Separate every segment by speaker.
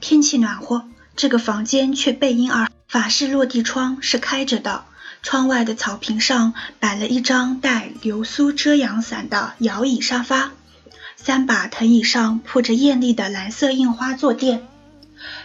Speaker 1: 天气暖和，这个房间却背阴而法式落地窗是开着的。窗外的草坪上摆了一张带流苏遮阳伞的摇椅沙发，三把藤椅上铺着艳丽的蓝色印花坐垫，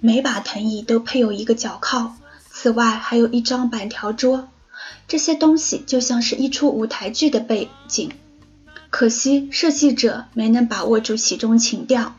Speaker 1: 每把藤椅都配有一个脚靠，此外还有一张板条桌。这些东西就像是一出舞台剧的背景，可惜设计者没能把握住其中情调。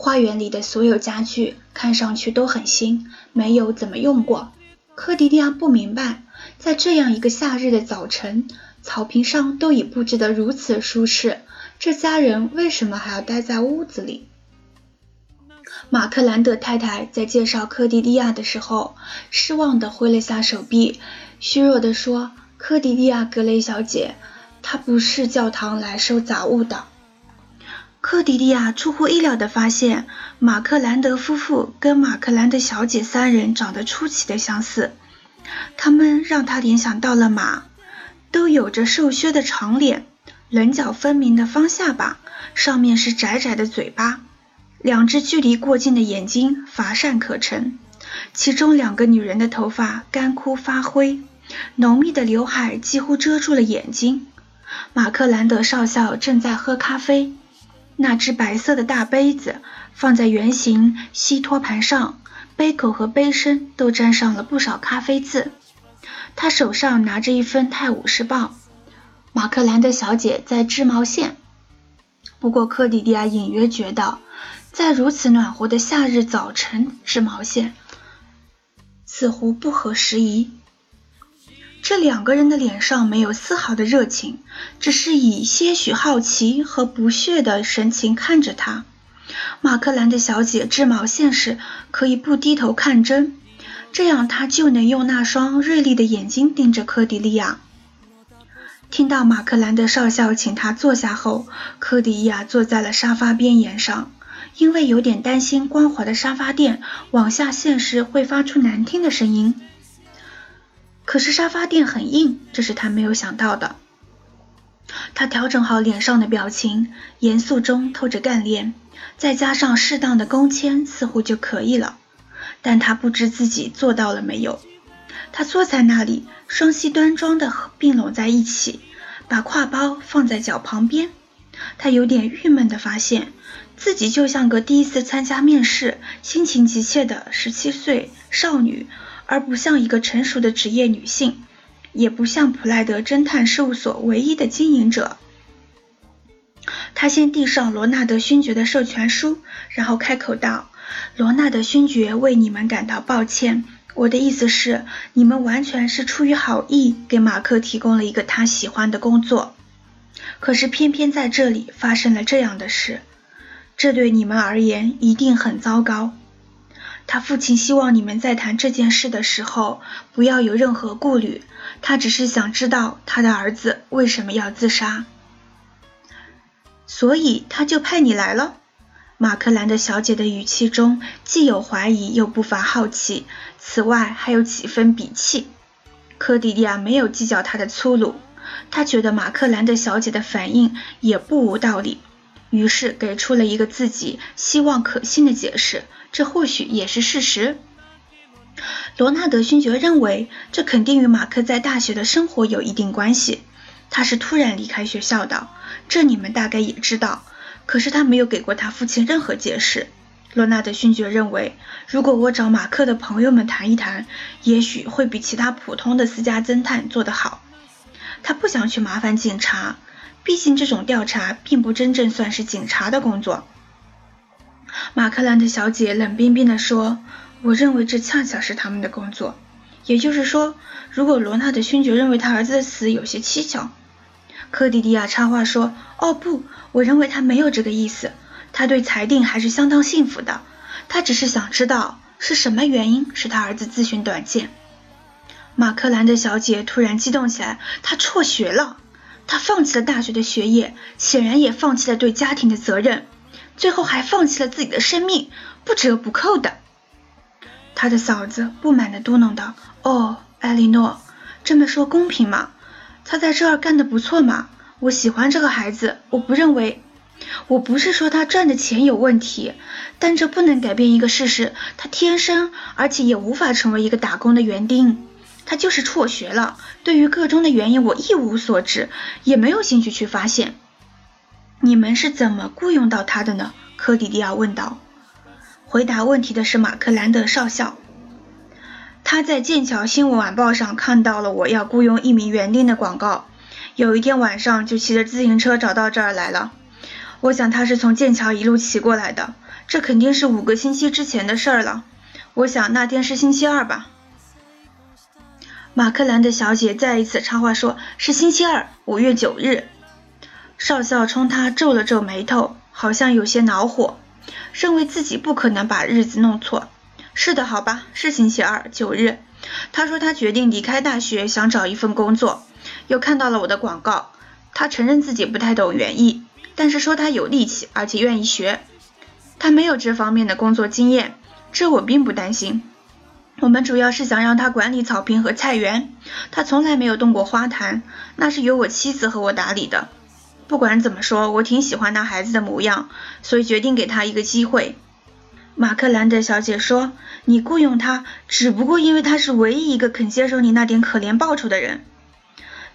Speaker 1: 花园里的所有家具看上去都很新，没有怎么用过。科迪利亚不明白。在这样一个夏日的早晨，草坪上都已布置得如此舒适，这家人为什么还要待在屋子里？马克兰德太太在介绍科迪利亚的时候，失望地挥了下手臂，虚弱地说：“科迪利亚格雷小姐，她不是教堂来收杂物的。”克迪利亚出乎意料地发现，马克兰德夫妇跟马克兰德小姐三人长得出奇的相似。他们让他联想到了马，都有着瘦削的长脸，棱角分明的方下巴，上面是窄窄的嘴巴，两只距离过近的眼睛乏善可陈。其中两个女人的头发干枯发灰，浓密的刘海几乎遮住了眼睛。马克兰德少校正在喝咖啡，那只白色的大杯子放在圆形锡托盘上。杯口和杯身都沾上了不少咖啡渍。他手上拿着一份《泰晤士报》，马克兰德小姐在织毛线。不过克里迪亚隐约觉得，在如此暖和的夏日早晨织毛线似乎不合时宜。这两个人的脸上没有丝毫的热情，只是以些许好奇和不屑的神情看着他。马克兰的小姐织毛线时可以不低头看针，这样她就能用那双锐利的眼睛盯着科迪利亚。听到马克兰的少校请他坐下后，科迪亚坐在了沙发边沿上，因为有点担心光滑的沙发垫往下陷时会发出难听的声音。可是沙发垫很硬，这是他没有想到的。他调整好脸上的表情，严肃中透着干练。再加上适当的工签，似乎就可以了。但他不知自己做到了没有。他坐在那里，双膝端庄地并拢在一起，把挎包放在脚旁边。他有点郁闷地发现，自己就像个第一次参加面试、心情急切的十七岁少女，而不像一个成熟的职业女性，也不像普莱德侦探事务所唯一的经营者。他先递上罗纳德勋爵的授权书，然后开口道：“罗纳德勋爵为你们感到抱歉。我的意思是，你们完全是出于好意，给马克提供了一个他喜欢的工作。可是偏偏在这里发生了这样的事，这对你们而言一定很糟糕。他父亲希望你们在谈这件事的时候不要有任何顾虑，他只是想知道他的儿子为什么要自杀。”所以他就派你来了。马克兰的小姐的语气中既有怀疑，又不乏好奇，此外还有几分鄙弃。科迪利亚没有计较他的粗鲁，他觉得马克兰的小姐的反应也不无道理，于是给出了一个自己希望可信的解释。这或许也是事实。罗纳德勋爵认为，这肯定与马克在大学的生活有一定关系。他是突然离开学校的。这你们大概也知道，可是他没有给过他父亲任何解释。罗纳德勋爵认为，如果我找马克的朋友们谈一谈，也许会比其他普通的私家侦探做得好。他不想去麻烦警察，毕竟这种调查并不真正算是警察的工作。马克兰的小姐冷冰冰地说：“我认为这恰恰是他们的工作。也就是说，如果罗纳德勋爵认为他儿子的死有些蹊跷。”科迪迪亚插话说：“哦不，我认为他没有这个意思。他对裁定还是相当幸福的。他只是想知道是什么原因使他儿子自寻短见。”马克兰德小姐突然激动起来：“他辍学了！他放弃了大学的学业，显然也放弃了对家庭的责任，最后还放弃了自己的生命，不折不扣的。”他的嫂子不满地嘟囔道：“哦，艾莉诺，这么说公平吗？”他在这儿干得不错嘛，我喜欢这个孩子，我不认为。我不是说他赚的钱有问题，但这不能改变一个事实：他天生，而且也无法成为一个打工的园丁。他就是辍学了。对于个中的原因，我一无所知，也没有兴趣去发现。你们是怎么雇佣到他的呢？科迪迪亚问道。回答问题的是马克兰德少校。他在剑桥新闻晚报上看到了我要雇佣一名园丁的广告，有一天晚上就骑着自行车找到这儿来了。我想他是从剑桥一路骑过来的，这肯定是五个星期之前的事儿了。我想那天是星期二吧。马克兰的小姐再一次插话说：“是星期二，五月九日。”少校冲他皱了皱眉头，好像有些恼火，认为自己不可能把日子弄错。是的，好吧，是星期二，九日。他说他决定离开大学，想找一份工作，又看到了我的广告。他承认自己不太懂园艺。但是说他有力气，而且愿意学。他没有这方面的工作经验，这我并不担心。我们主要是想让他管理草坪和菜园。他从来没有动过花坛，那是由我妻子和我打理的。不管怎么说，我挺喜欢那孩子的模样，所以决定给他一个机会。马克兰德小姐说：“你雇佣他，只不过因为他是唯一一个肯接受你那点可怜报酬的人。”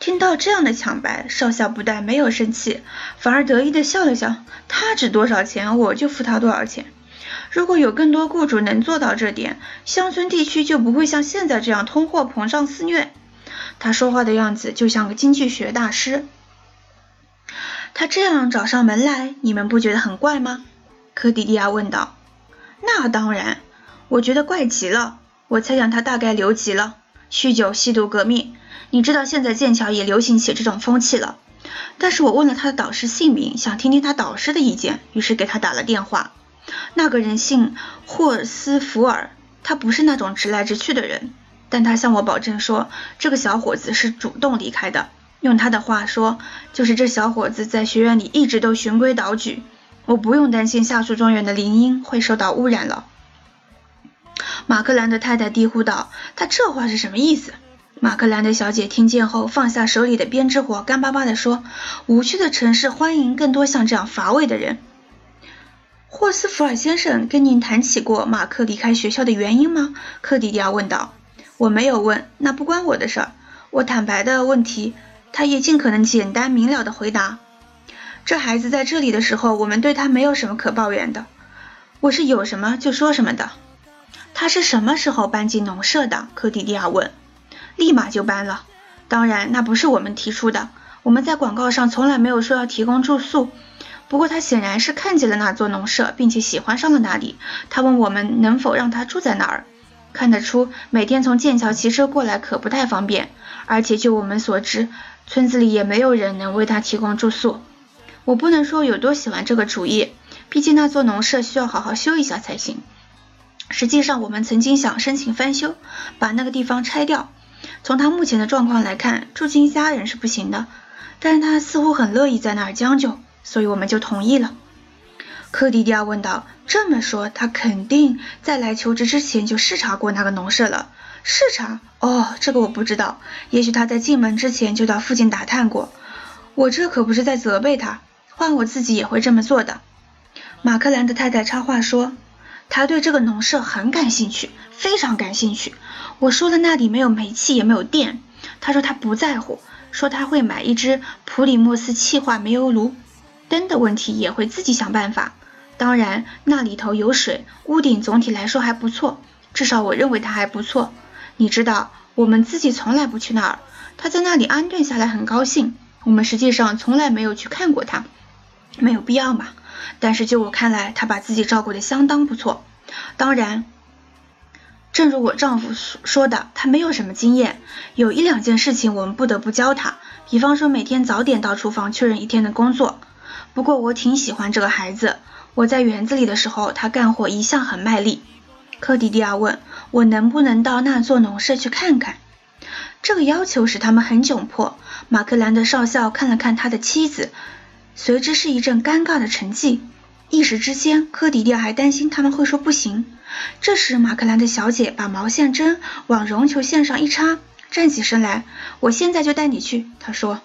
Speaker 1: 听到这样的抢白，少校不但没有生气，反而得意地笑了笑。他值多少钱，我就付他多少钱。如果有更多雇主能做到这点，乡村地区就不会像现在这样通货膨胀肆虐。他说话的样子就像个经济学大师。他这样找上门来，你们不觉得很怪吗？科迪利亚问道。那当然，我觉得怪极了。我猜想他大概留级了，酗酒、吸毒、革命。你知道现在剑桥也流行起这种风气了，但是我问了他的导师姓名，想听听他导师的意见，于是给他打了电话。那个人姓霍斯福尔，他不是那种直来直去的人，但他向我保证说，这个小伙子是主动离开的。用他的话说，就是这小伙子在学院里一直都循规蹈矩，我不用担心下树庄园的林荫会受到污染了。马克兰的太太低呼道：“他这话是什么意思？”马克兰德小姐听见后，放下手里的编织活，干巴巴地说：“无趣的城市欢迎更多像这样乏味的人。”霍斯福尔先生跟您谈起过马克离开学校的原因吗？克迪迪亚问道。“我没有问，那不关我的事儿。”我坦白的问题，他也尽可能简单明了的回答：“这孩子在这里的时候，我们对他没有什么可抱怨的。我是有什么就说什么的。”他是什么时候搬进农舍的？克迪迪亚问。立马就搬了，当然那不是我们提出的，我们在广告上从来没有说要提供住宿。不过他显然是看见了那座农舍，并且喜欢上了那里。他问我们能否让他住在那儿。看得出每天从剑桥骑车过来可不太方便，而且就我们所知，村子里也没有人能为他提供住宿。我不能说有多喜欢这个主意，毕竟那座农舍需要好好修一下才行。实际上我们曾经想申请翻修，把那个地方拆掉。从他目前的状况来看，住进一家人是不行的，但是他似乎很乐意在那儿将就，所以我们就同意了。克迪迪亚问道：“这么说，他肯定在来求职之前就视察过那个农舍了？视察？哦，这个我不知道。也许他在进门之前就到附近打探过。我这可不是在责备他，换我自己也会这么做的。”马克兰的太太插话说：“他对这个农舍很感兴趣，非常感兴趣。”我说了那里没有煤气也没有电，他说他不在乎，说他会买一只普里莫斯气化煤油炉，灯的问题也会自己想办法。当然那里头有水，屋顶总体来说还不错，至少我认为它还不错。你知道我们自己从来不去那儿，他在那里安顿下来很高兴。我们实际上从来没有去看过他，没有必要嘛。但是就我看来，他把自己照顾得相当不错。当然。正如我丈夫说的，他没有什么经验，有一两件事情我们不得不教他，比方说每天早点到厨房确认一天的工作。不过我挺喜欢这个孩子，我在园子里的时候，他干活一向很卖力。科迪迪亚问我能不能到那座农舍去看看，这个要求使他们很窘迫。马克兰德少校看了看他的妻子，随之是一阵尴尬的沉寂。一时之间，科迪迪亚还担心他们会说不行。这时，马克兰的小姐把毛线针往绒球线上一插，站起身来：“我现在就带你去。”她说。